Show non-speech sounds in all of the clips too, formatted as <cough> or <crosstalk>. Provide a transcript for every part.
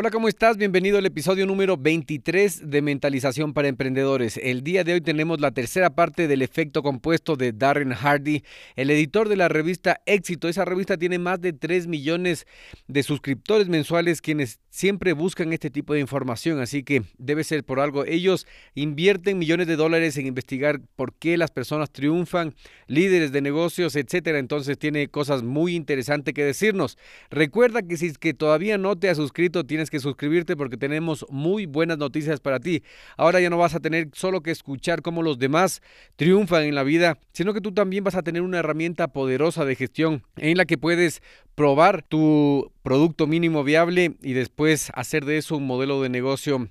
Hola, ¿cómo estás? Bienvenido al episodio número 23 de Mentalización para Emprendedores. El día de hoy tenemos la tercera parte del efecto compuesto de Darren Hardy, el editor de la revista Éxito. Esa revista tiene más de 3 millones de suscriptores mensuales quienes siempre buscan este tipo de información, así que debe ser por algo. Ellos invierten millones de dólares en investigar por qué las personas triunfan, líderes de negocios, etcétera. Entonces tiene cosas muy interesantes que decirnos. Recuerda que si es que todavía no te has suscrito, tienes que suscribirte porque tenemos muy buenas noticias para ti. Ahora ya no vas a tener solo que escuchar cómo los demás triunfan en la vida, sino que tú también vas a tener una herramienta poderosa de gestión en la que puedes probar tu producto mínimo viable y después hacer de eso un modelo de negocio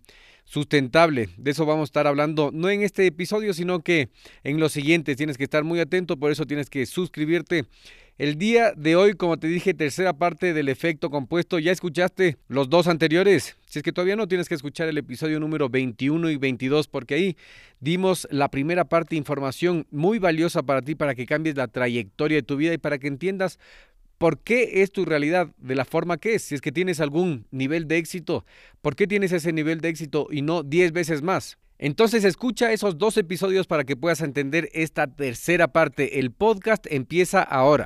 sustentable. De eso vamos a estar hablando no en este episodio, sino que en los siguientes. Tienes que estar muy atento, por eso tienes que suscribirte el día de hoy, como te dije, tercera parte del efecto compuesto. ¿Ya escuchaste los dos anteriores? Si es que todavía no tienes que escuchar el episodio número 21 y 22, porque ahí dimos la primera parte de información muy valiosa para ti, para que cambies la trayectoria de tu vida y para que entiendas por qué es tu realidad de la forma que es. Si es que tienes algún nivel de éxito, ¿por qué tienes ese nivel de éxito y no 10 veces más? Entonces escucha esos dos episodios para que puedas entender esta tercera parte. El podcast empieza ahora.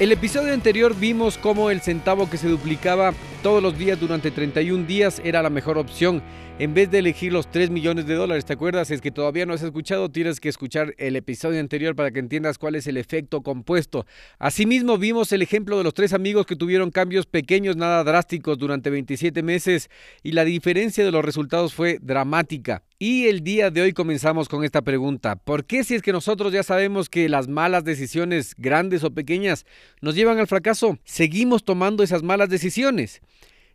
El episodio anterior vimos cómo el centavo que se duplicaba todos los días durante 31 días era la mejor opción en vez de elegir los 3 millones de dólares. ¿Te acuerdas? Es que todavía no has escuchado, tienes que escuchar el episodio anterior para que entiendas cuál es el efecto compuesto. Asimismo, vimos el ejemplo de los tres amigos que tuvieron cambios pequeños, nada drásticos durante 27 meses y la diferencia de los resultados fue dramática. Y el día de hoy comenzamos con esta pregunta. ¿Por qué si es que nosotros ya sabemos que las malas decisiones, grandes o pequeñas, nos llevan al fracaso, seguimos tomando esas malas decisiones?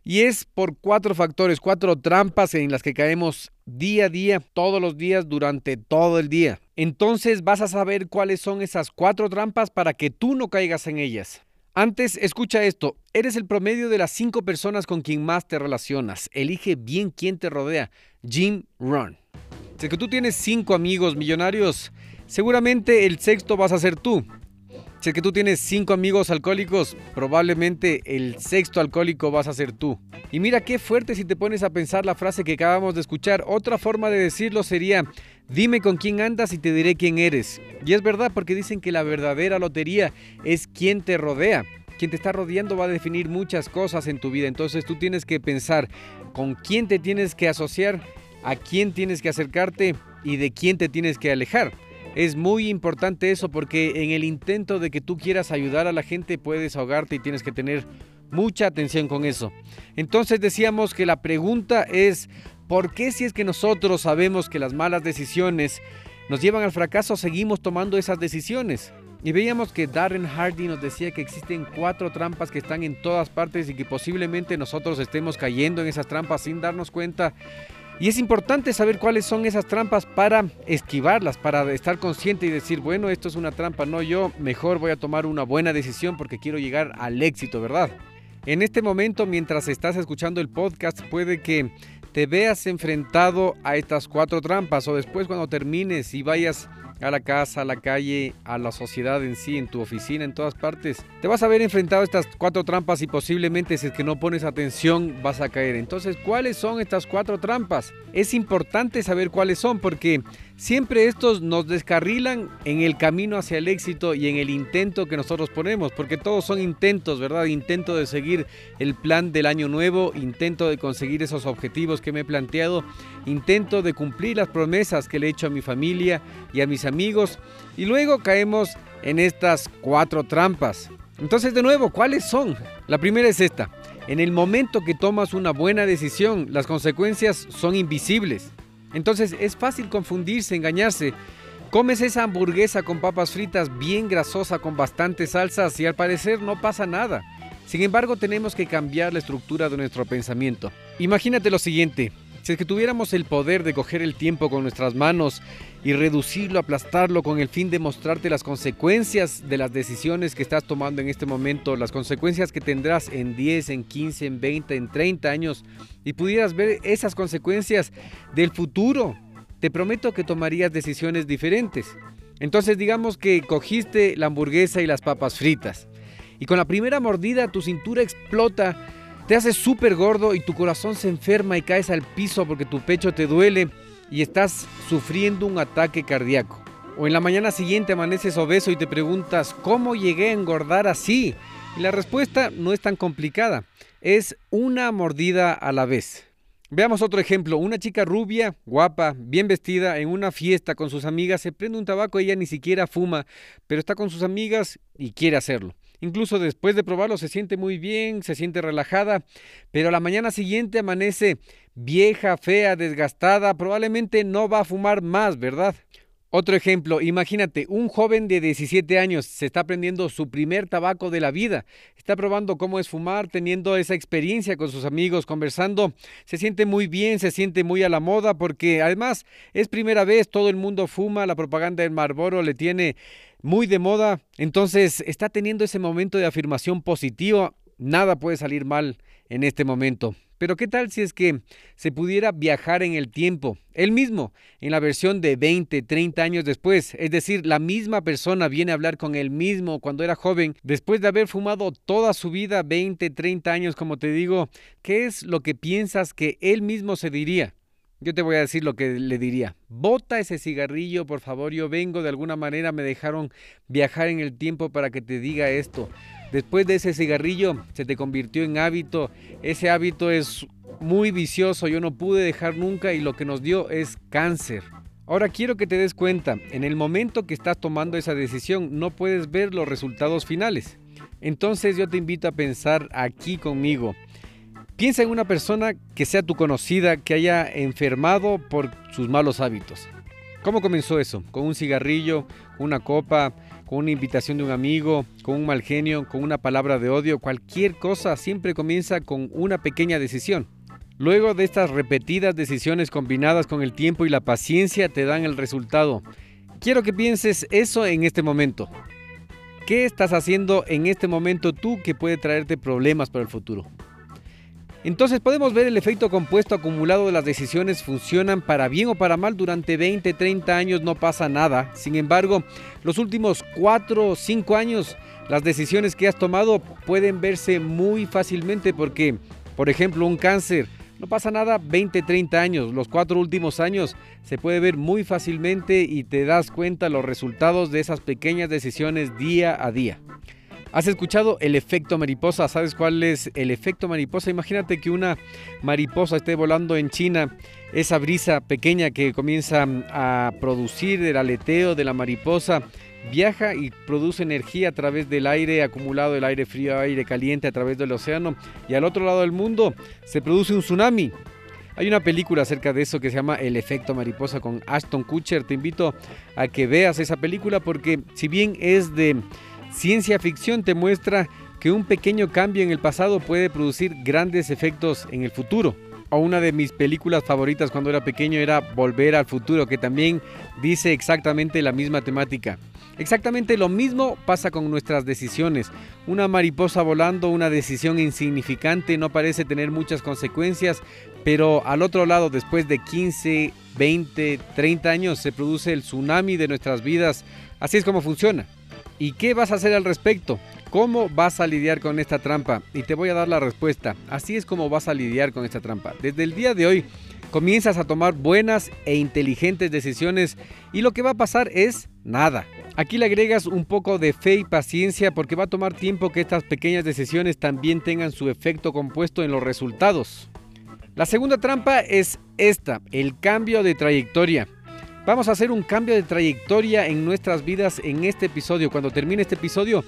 Y es por cuatro factores, cuatro trampas en las que caemos día a día, todos los días, durante todo el día. Entonces vas a saber cuáles son esas cuatro trampas para que tú no caigas en ellas. Antes, escucha esto, eres el promedio de las cinco personas con quien más te relacionas. Elige bien quién te rodea. Jim Run. Si que tú tienes cinco amigos millonarios, seguramente el sexto vas a ser tú. Si que tú tienes cinco amigos alcohólicos, probablemente el sexto alcohólico vas a ser tú. Y mira qué fuerte si te pones a pensar la frase que acabamos de escuchar. Otra forma de decirlo sería, dime con quién andas y te diré quién eres. Y es verdad porque dicen que la verdadera lotería es quien te rodea. Quien te está rodeando va a definir muchas cosas en tu vida. Entonces tú tienes que pensar con quién te tienes que asociar, a quién tienes que acercarte y de quién te tienes que alejar. Es muy importante eso porque en el intento de que tú quieras ayudar a la gente puedes ahogarte y tienes que tener mucha atención con eso. Entonces decíamos que la pregunta es, ¿por qué si es que nosotros sabemos que las malas decisiones nos llevan al fracaso, seguimos tomando esas decisiones? Y veíamos que Darren Hardy nos decía que existen cuatro trampas que están en todas partes y que posiblemente nosotros estemos cayendo en esas trampas sin darnos cuenta y es importante saber cuáles son esas trampas para esquivarlas, para estar consciente y decir, bueno, esto es una trampa, no yo, mejor voy a tomar una buena decisión porque quiero llegar al éxito, ¿verdad? En este momento, mientras estás escuchando el podcast, puede que te veas enfrentado a estas cuatro trampas o después cuando termines y vayas a la casa, a la calle, a la sociedad en sí, en tu oficina, en todas partes. Te vas a ver enfrentado a estas cuatro trampas y posiblemente si es que no pones atención vas a caer. Entonces, ¿cuáles son estas cuatro trampas? Es importante saber cuáles son porque siempre estos nos descarrilan en el camino hacia el éxito y en el intento que nosotros ponemos, porque todos son intentos, ¿verdad? Intento de seguir el plan del año nuevo, intento de conseguir esos objetivos que me he planteado, intento de cumplir las promesas que le he hecho a mi familia y a mis amigos y luego caemos en estas cuatro trampas. Entonces de nuevo, ¿cuáles son? La primera es esta. En el momento que tomas una buena decisión, las consecuencias son invisibles. Entonces es fácil confundirse, engañarse. Comes esa hamburguesa con papas fritas bien grasosa con bastantes salsas y al parecer no pasa nada. Sin embargo, tenemos que cambiar la estructura de nuestro pensamiento. Imagínate lo siguiente, si es que tuviéramos el poder de coger el tiempo con nuestras manos y reducirlo, aplastarlo con el fin de mostrarte las consecuencias de las decisiones que estás tomando en este momento, las consecuencias que tendrás en 10, en 15, en 20, en 30 años, y pudieras ver esas consecuencias del futuro, te prometo que tomarías decisiones diferentes. Entonces digamos que cogiste la hamburguesa y las papas fritas, y con la primera mordida tu cintura explota te haces súper gordo y tu corazón se enferma y caes al piso porque tu pecho te duele y estás sufriendo un ataque cardíaco. O en la mañana siguiente amaneces obeso y te preguntas, ¿cómo llegué a engordar así? Y la respuesta no es tan complicada, es una mordida a la vez. Veamos otro ejemplo, una chica rubia, guapa, bien vestida, en una fiesta con sus amigas, se prende un tabaco, ella ni siquiera fuma, pero está con sus amigas y quiere hacerlo. Incluso después de probarlo se siente muy bien, se siente relajada, pero a la mañana siguiente amanece vieja, fea, desgastada, probablemente no va a fumar más, ¿verdad? Otro ejemplo, imagínate, un joven de 17 años se está prendiendo su primer tabaco de la vida, está probando cómo es fumar, teniendo esa experiencia con sus amigos, conversando, se siente muy bien, se siente muy a la moda porque además es primera vez, todo el mundo fuma, la propaganda del Marlboro le tiene muy de moda, entonces está teniendo ese momento de afirmación positiva, nada puede salir mal en este momento. Pero ¿qué tal si es que se pudiera viajar en el tiempo? Él mismo, en la versión de 20, 30 años después, es decir, la misma persona viene a hablar con él mismo cuando era joven, después de haber fumado toda su vida, 20, 30 años, como te digo, ¿qué es lo que piensas que él mismo se diría? Yo te voy a decir lo que le diría. Bota ese cigarrillo, por favor. Yo vengo, de alguna manera me dejaron viajar en el tiempo para que te diga esto. Después de ese cigarrillo se te convirtió en hábito. Ese hábito es muy vicioso. Yo no pude dejar nunca y lo que nos dio es cáncer. Ahora quiero que te des cuenta, en el momento que estás tomando esa decisión no puedes ver los resultados finales. Entonces yo te invito a pensar aquí conmigo. Piensa en una persona que sea tu conocida, que haya enfermado por sus malos hábitos. ¿Cómo comenzó eso? ¿Con un cigarrillo, una copa, con una invitación de un amigo, con un mal genio, con una palabra de odio? Cualquier cosa siempre comienza con una pequeña decisión. Luego de estas repetidas decisiones combinadas con el tiempo y la paciencia te dan el resultado. Quiero que pienses eso en este momento. ¿Qué estás haciendo en este momento tú que puede traerte problemas para el futuro? Entonces podemos ver el efecto compuesto acumulado de las decisiones funcionan para bien o para mal durante 20, 30 años no pasa nada. Sin embargo, los últimos 4 o 5 años las decisiones que has tomado pueden verse muy fácilmente porque, por ejemplo, un cáncer no pasa nada 20, 30 años. Los cuatro últimos años se puede ver muy fácilmente y te das cuenta los resultados de esas pequeñas decisiones día a día. ¿Has escuchado el efecto mariposa? ¿Sabes cuál es el efecto mariposa? Imagínate que una mariposa esté volando en China, esa brisa pequeña que comienza a producir el aleteo de la mariposa viaja y produce energía a través del aire acumulado, el aire frío, aire caliente a través del océano y al otro lado del mundo se produce un tsunami. Hay una película acerca de eso que se llama El efecto mariposa con Ashton Kutcher. Te invito a que veas esa película porque si bien es de Ciencia ficción te muestra que un pequeño cambio en el pasado puede producir grandes efectos en el futuro. O una de mis películas favoritas cuando era pequeño era Volver al futuro, que también dice exactamente la misma temática. Exactamente lo mismo pasa con nuestras decisiones. Una mariposa volando, una decisión insignificante, no parece tener muchas consecuencias, pero al otro lado, después de 15, 20, 30 años, se produce el tsunami de nuestras vidas. Así es como funciona. ¿Y qué vas a hacer al respecto? ¿Cómo vas a lidiar con esta trampa? Y te voy a dar la respuesta. Así es como vas a lidiar con esta trampa. Desde el día de hoy comienzas a tomar buenas e inteligentes decisiones y lo que va a pasar es nada. Aquí le agregas un poco de fe y paciencia porque va a tomar tiempo que estas pequeñas decisiones también tengan su efecto compuesto en los resultados. La segunda trampa es esta, el cambio de trayectoria. Vamos a hacer un cambio de trayectoria en nuestras vidas en este episodio. Cuando termine este episodio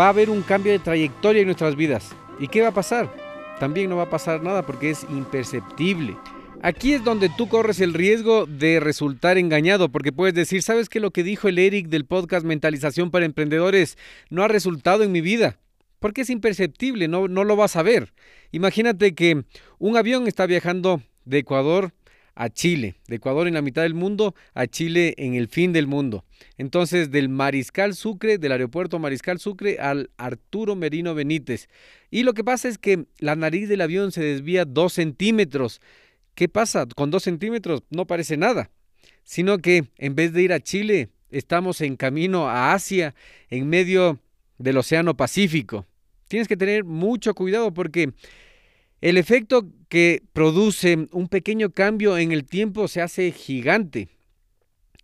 va a haber un cambio de trayectoria en nuestras vidas. ¿Y qué va a pasar? También no va a pasar nada porque es imperceptible. Aquí es donde tú corres el riesgo de resultar engañado, porque puedes decir, ¿sabes que lo que dijo el Eric del podcast Mentalización para Emprendedores no ha resultado en mi vida? Porque es imperceptible, no, no lo vas a ver. Imagínate que un avión está viajando de Ecuador a Chile, de Ecuador en la mitad del mundo a Chile en el fin del mundo. Entonces, del Mariscal Sucre, del aeropuerto Mariscal Sucre al Arturo Merino Benítez. Y lo que pasa es que la nariz del avión se desvía dos centímetros. ¿Qué pasa? Con dos centímetros no parece nada, sino que en vez de ir a Chile, estamos en camino a Asia, en medio del Océano Pacífico. Tienes que tener mucho cuidado porque el efecto que produce un pequeño cambio en el tiempo se hace gigante.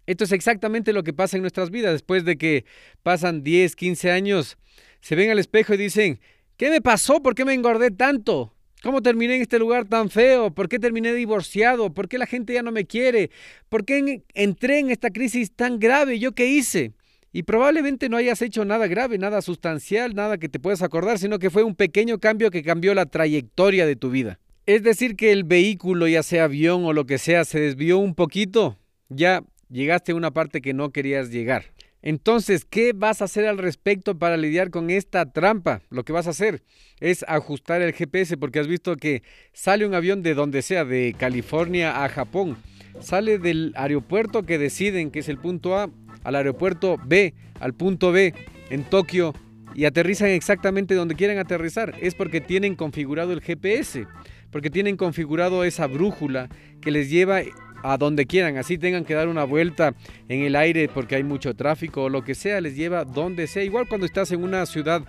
Esto es exactamente lo que pasa en nuestras vidas. Después de que pasan 10, 15 años, se ven al espejo y dicen, ¿qué me pasó? ¿Por qué me engordé tanto? ¿Cómo terminé en este lugar tan feo? ¿Por qué terminé divorciado? ¿Por qué la gente ya no me quiere? ¿Por qué entré en esta crisis tan grave? ¿Yo qué hice? Y probablemente no hayas hecho nada grave, nada sustancial, nada que te puedas acordar, sino que fue un pequeño cambio que cambió la trayectoria de tu vida. Es decir, que el vehículo, ya sea avión o lo que sea, se desvió un poquito, ya llegaste a una parte que no querías llegar. Entonces, ¿qué vas a hacer al respecto para lidiar con esta trampa? Lo que vas a hacer es ajustar el GPS porque has visto que sale un avión de donde sea, de California a Japón. Sale del aeropuerto que deciden que es el punto A al aeropuerto B, al punto B en Tokio y aterrizan exactamente donde quieren aterrizar. Es porque tienen configurado el GPS, porque tienen configurado esa brújula que les lleva a donde quieran, así tengan que dar una vuelta en el aire porque hay mucho tráfico o lo que sea, les lleva donde sea. Igual cuando estás en una ciudad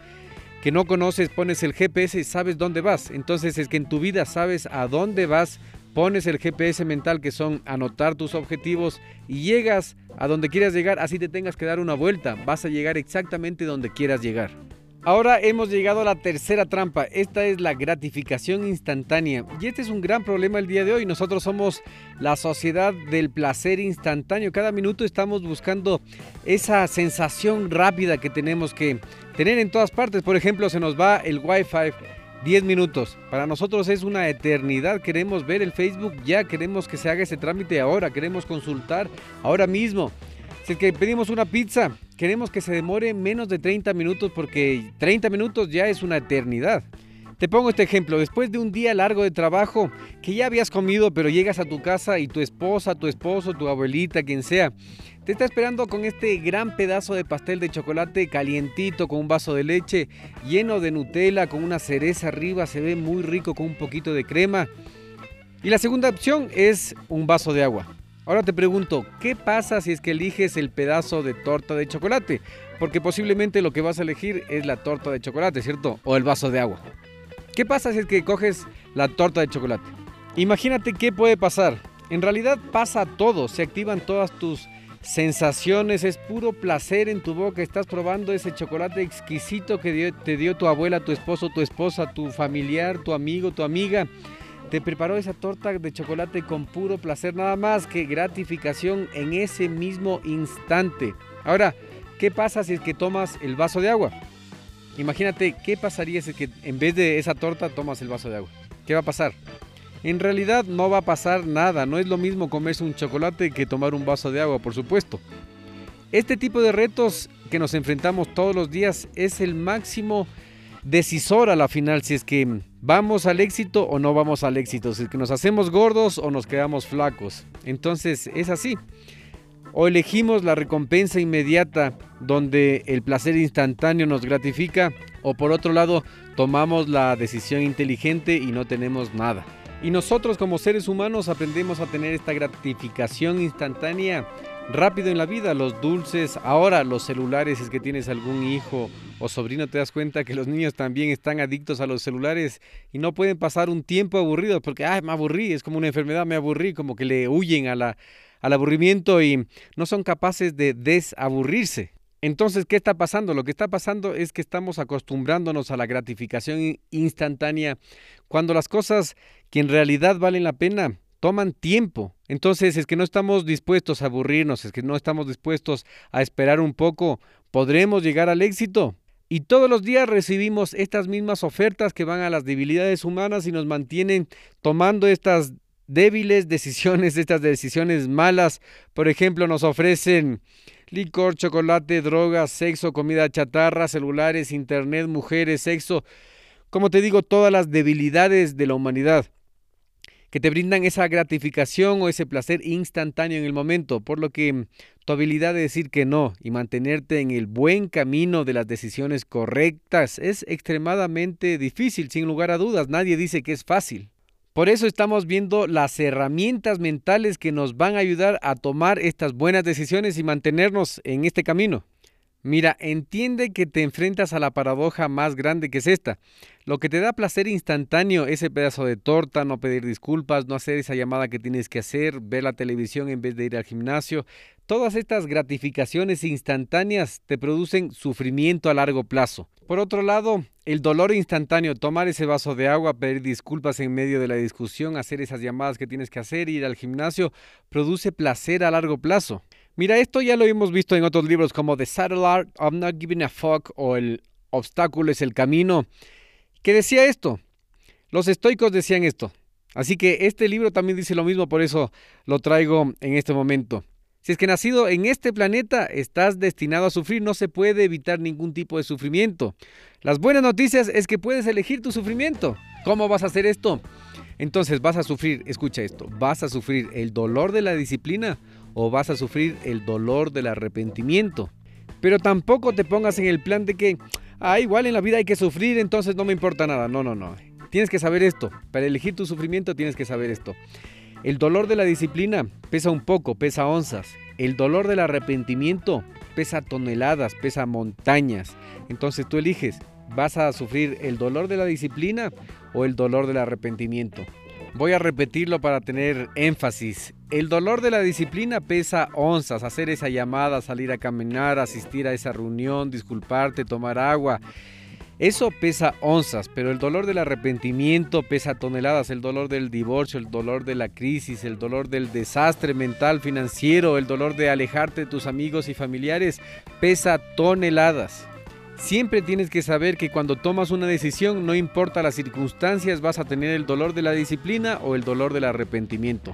que no conoces, pones el GPS y sabes dónde vas. Entonces es que en tu vida sabes a dónde vas, pones el GPS mental que son anotar tus objetivos y llegas a donde quieras llegar, así te tengas que dar una vuelta, vas a llegar exactamente donde quieras llegar. Ahora hemos llegado a la tercera trampa. Esta es la gratificación instantánea. Y este es un gran problema el día de hoy. Nosotros somos la sociedad del placer instantáneo. Cada minuto estamos buscando esa sensación rápida que tenemos que tener en todas partes. Por ejemplo, se nos va el Wi-Fi 10 minutos. Para nosotros es una eternidad. Queremos ver el Facebook ya. Queremos que se haga ese trámite ahora. Queremos consultar ahora mismo. Si es que pedimos una pizza, queremos que se demore menos de 30 minutos porque 30 minutos ya es una eternidad. Te pongo este ejemplo, después de un día largo de trabajo que ya habías comido pero llegas a tu casa y tu esposa, tu esposo, tu abuelita, quien sea, te está esperando con este gran pedazo de pastel de chocolate calientito con un vaso de leche lleno de Nutella con una cereza arriba, se ve muy rico con un poquito de crema. Y la segunda opción es un vaso de agua. Ahora te pregunto, ¿qué pasa si es que eliges el pedazo de torta de chocolate? Porque posiblemente lo que vas a elegir es la torta de chocolate, ¿cierto? O el vaso de agua. ¿Qué pasa si es que coges la torta de chocolate? Imagínate qué puede pasar. En realidad pasa todo, se activan todas tus sensaciones, es puro placer en tu boca, estás probando ese chocolate exquisito que te dio tu abuela, tu esposo, tu esposa, tu familiar, tu amigo, tu amiga te preparó esa torta de chocolate con puro placer, nada más que gratificación en ese mismo instante. Ahora, ¿qué pasa si es que tomas el vaso de agua? Imagínate, ¿qué pasaría si es que en vez de esa torta tomas el vaso de agua? ¿Qué va a pasar? En realidad no va a pasar nada, no es lo mismo comerse un chocolate que tomar un vaso de agua, por supuesto. Este tipo de retos que nos enfrentamos todos los días es el máximo decisor a la final si es que vamos al éxito o no vamos al éxito, si es que nos hacemos gordos o nos quedamos flacos. Entonces es así. O elegimos la recompensa inmediata donde el placer instantáneo nos gratifica o por otro lado tomamos la decisión inteligente y no tenemos nada. Y nosotros como seres humanos aprendemos a tener esta gratificación instantánea rápido en la vida, los dulces, ahora los celulares, es que tienes algún hijo o sobrino, te das cuenta que los niños también están adictos a los celulares y no pueden pasar un tiempo aburrido porque, ay, me aburrí, es como una enfermedad, me aburrí, como que le huyen al aburrimiento y no son capaces de desaburrirse. Entonces, ¿qué está pasando? Lo que está pasando es que estamos acostumbrándonos a la gratificación instantánea cuando las cosas que en realidad valen la pena toman tiempo. Entonces, es que no estamos dispuestos a aburrirnos, es que no estamos dispuestos a esperar un poco, podremos llegar al éxito. Y todos los días recibimos estas mismas ofertas que van a las debilidades humanas y nos mantienen tomando estas débiles decisiones, <laughs> estas decisiones malas. Por ejemplo, nos ofrecen licor, chocolate, drogas, sexo, comida chatarra, celulares, internet, mujeres, sexo. Como te digo, todas las debilidades de la humanidad que te brindan esa gratificación o ese placer instantáneo en el momento, por lo que tu habilidad de decir que no y mantenerte en el buen camino de las decisiones correctas es extremadamente difícil, sin lugar a dudas, nadie dice que es fácil. Por eso estamos viendo las herramientas mentales que nos van a ayudar a tomar estas buenas decisiones y mantenernos en este camino. Mira, entiende que te enfrentas a la paradoja más grande que es esta. Lo que te da placer instantáneo, ese pedazo de torta, no pedir disculpas, no hacer esa llamada que tienes que hacer, ver la televisión en vez de ir al gimnasio, todas estas gratificaciones instantáneas te producen sufrimiento a largo plazo. Por otro lado, el dolor instantáneo, tomar ese vaso de agua, pedir disculpas en medio de la discusión, hacer esas llamadas que tienes que hacer, ir al gimnasio, produce placer a largo plazo. Mira, esto ya lo hemos visto en otros libros como The Subtle Art of Not Giving a Fuck o El obstáculo es el camino que decía esto. Los estoicos decían esto. Así que este libro también dice lo mismo, por eso lo traigo en este momento. Si es que nacido en este planeta estás destinado a sufrir, no se puede evitar ningún tipo de sufrimiento. Las buenas noticias es que puedes elegir tu sufrimiento. ¿Cómo vas a hacer esto? Entonces vas a sufrir, escucha esto, vas a sufrir el dolor de la disciplina o vas a sufrir el dolor del arrepentimiento. Pero tampoco te pongas en el plan de que, ah, igual en la vida hay que sufrir, entonces no me importa nada. No, no, no. Tienes que saber esto. Para elegir tu sufrimiento tienes que saber esto. El dolor de la disciplina pesa un poco, pesa onzas. El dolor del arrepentimiento pesa toneladas, pesa montañas. Entonces tú eliges, ¿vas a sufrir el dolor de la disciplina o el dolor del arrepentimiento? Voy a repetirlo para tener énfasis. El dolor de la disciplina pesa onzas, hacer esa llamada, salir a caminar, asistir a esa reunión, disculparte, tomar agua. Eso pesa onzas, pero el dolor del arrepentimiento pesa toneladas, el dolor del divorcio, el dolor de la crisis, el dolor del desastre mental, financiero, el dolor de alejarte de tus amigos y familiares pesa toneladas. Siempre tienes que saber que cuando tomas una decisión, no importa las circunstancias, vas a tener el dolor de la disciplina o el dolor del arrepentimiento.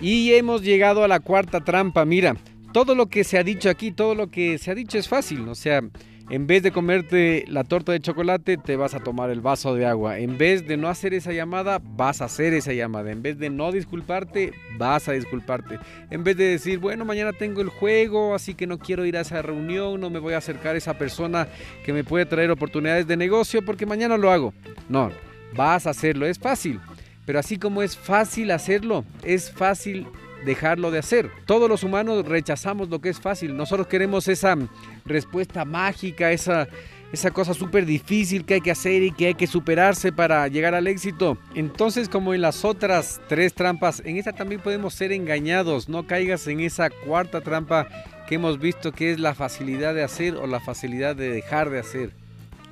Y hemos llegado a la cuarta trampa. Mira, todo lo que se ha dicho aquí, todo lo que se ha dicho es fácil. O sea, en vez de comerte la torta de chocolate, te vas a tomar el vaso de agua. En vez de no hacer esa llamada, vas a hacer esa llamada. En vez de no disculparte, vas a disculparte. En vez de decir, bueno, mañana tengo el juego, así que no quiero ir a esa reunión, no me voy a acercar a esa persona que me puede traer oportunidades de negocio porque mañana lo hago. No, vas a hacerlo. Es fácil. Pero así como es fácil hacerlo, es fácil dejarlo de hacer. Todos los humanos rechazamos lo que es fácil. Nosotros queremos esa respuesta mágica, esa, esa cosa súper difícil que hay que hacer y que hay que superarse para llegar al éxito. Entonces, como en las otras tres trampas, en esta también podemos ser engañados. No caigas en esa cuarta trampa que hemos visto que es la facilidad de hacer o la facilidad de dejar de hacer.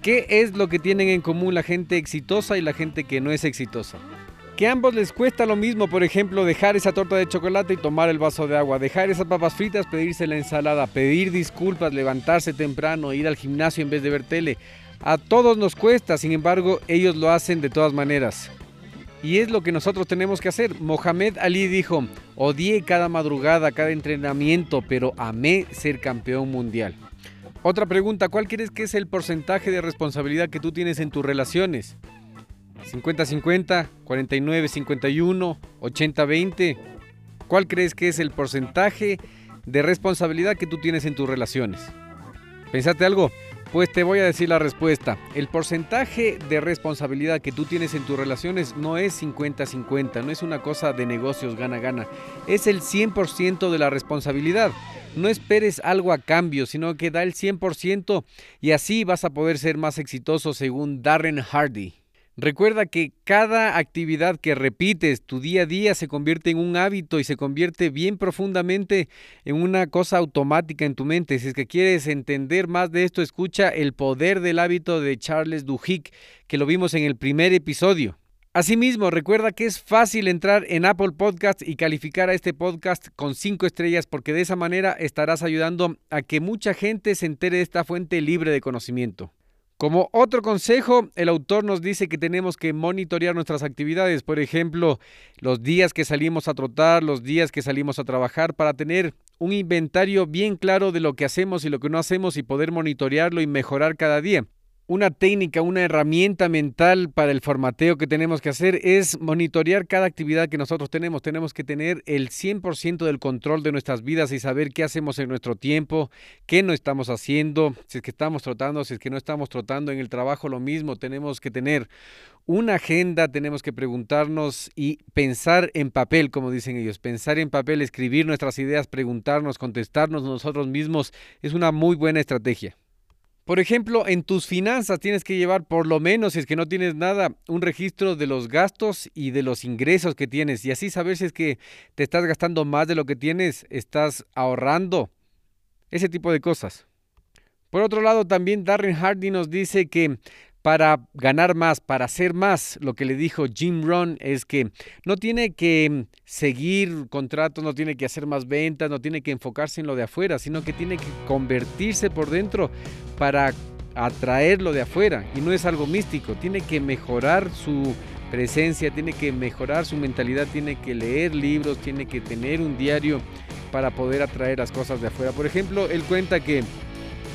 ¿Qué es lo que tienen en común la gente exitosa y la gente que no es exitosa? Que a ambos les cuesta lo mismo, por ejemplo, dejar esa torta de chocolate y tomar el vaso de agua, dejar esas papas fritas, pedirse la ensalada, pedir disculpas, levantarse temprano, ir al gimnasio en vez de ver tele. A todos nos cuesta, sin embargo, ellos lo hacen de todas maneras. Y es lo que nosotros tenemos que hacer. Mohamed Ali dijo, odié cada madrugada, cada entrenamiento, pero amé ser campeón mundial. Otra pregunta, ¿cuál crees que es el porcentaje de responsabilidad que tú tienes en tus relaciones? 50-50, 49-51, 80-20. ¿Cuál crees que es el porcentaje de responsabilidad que tú tienes en tus relaciones? ¿Pensaste algo? Pues te voy a decir la respuesta. El porcentaje de responsabilidad que tú tienes en tus relaciones no es 50-50, no es una cosa de negocios gana-gana, es el 100% de la responsabilidad. No esperes algo a cambio, sino que da el 100% y así vas a poder ser más exitoso según Darren Hardy. Recuerda que cada actividad que repites tu día a día se convierte en un hábito y se convierte bien profundamente en una cosa automática en tu mente. Si es que quieres entender más de esto, escucha El poder del hábito de Charles Duhigg, que lo vimos en el primer episodio. Asimismo, recuerda que es fácil entrar en Apple Podcast y calificar a este podcast con cinco estrellas porque de esa manera estarás ayudando a que mucha gente se entere de esta fuente libre de conocimiento. Como otro consejo, el autor nos dice que tenemos que monitorear nuestras actividades, por ejemplo, los días que salimos a trotar, los días que salimos a trabajar, para tener un inventario bien claro de lo que hacemos y lo que no hacemos y poder monitorearlo y mejorar cada día una técnica, una herramienta mental para el formateo que tenemos que hacer es monitorear cada actividad que nosotros tenemos. Tenemos que tener el 100% del control de nuestras vidas y saber qué hacemos en nuestro tiempo, qué no estamos haciendo, si es que estamos trotando, si es que no estamos trotando. En el trabajo lo mismo, tenemos que tener una agenda, tenemos que preguntarnos y pensar en papel, como dicen ellos, pensar en papel, escribir nuestras ideas, preguntarnos, contestarnos nosotros mismos, es una muy buena estrategia. Por ejemplo, en tus finanzas tienes que llevar por lo menos, si es que no tienes nada, un registro de los gastos y de los ingresos que tienes y así saber si es que te estás gastando más de lo que tienes, estás ahorrando, ese tipo de cosas. Por otro lado, también Darren Hardy nos dice que para ganar más, para hacer más. Lo que le dijo Jim Rohn es que no tiene que seguir contratos, no tiene que hacer más ventas, no tiene que enfocarse en lo de afuera, sino que tiene que convertirse por dentro para atraer lo de afuera. Y no es algo místico, tiene que mejorar su presencia, tiene que mejorar su mentalidad, tiene que leer libros, tiene que tener un diario para poder atraer las cosas de afuera. Por ejemplo, él cuenta que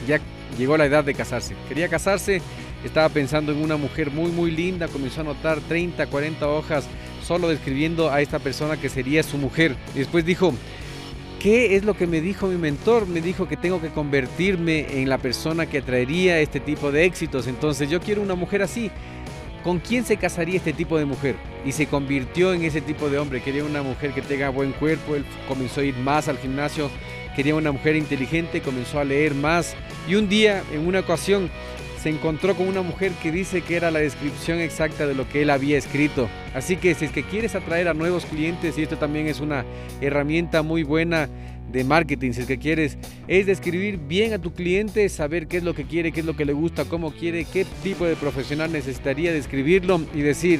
ya llegó la edad de casarse. Quería casarse estaba pensando en una mujer muy muy linda, comenzó a anotar 30, 40 hojas solo describiendo a esta persona que sería su mujer. Y después dijo, ¿qué es lo que me dijo mi mentor? Me dijo que tengo que convertirme en la persona que atraería este tipo de éxitos. Entonces yo quiero una mujer así. ¿Con quién se casaría este tipo de mujer? Y se convirtió en ese tipo de hombre. Quería una mujer que tenga buen cuerpo. Él comenzó a ir más al gimnasio. Quería una mujer inteligente. Comenzó a leer más. Y un día, en una ocasión, se encontró con una mujer que dice que era la descripción exacta de lo que él había escrito. Así que si es que quieres atraer a nuevos clientes, y esto también es una herramienta muy buena de marketing, si es que quieres, es describir bien a tu cliente, saber qué es lo que quiere, qué es lo que le gusta, cómo quiere, qué tipo de profesional necesitaría describirlo y decir,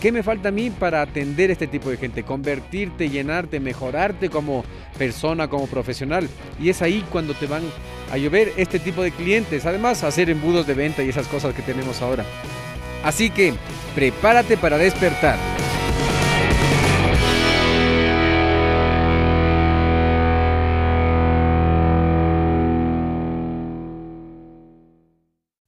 ¿Qué me falta a mí para atender este tipo de gente? Convertirte, llenarte, mejorarte como persona, como profesional. Y es ahí cuando te van a llover este tipo de clientes. Además, hacer embudos de venta y esas cosas que tenemos ahora. Así que, prepárate para despertar.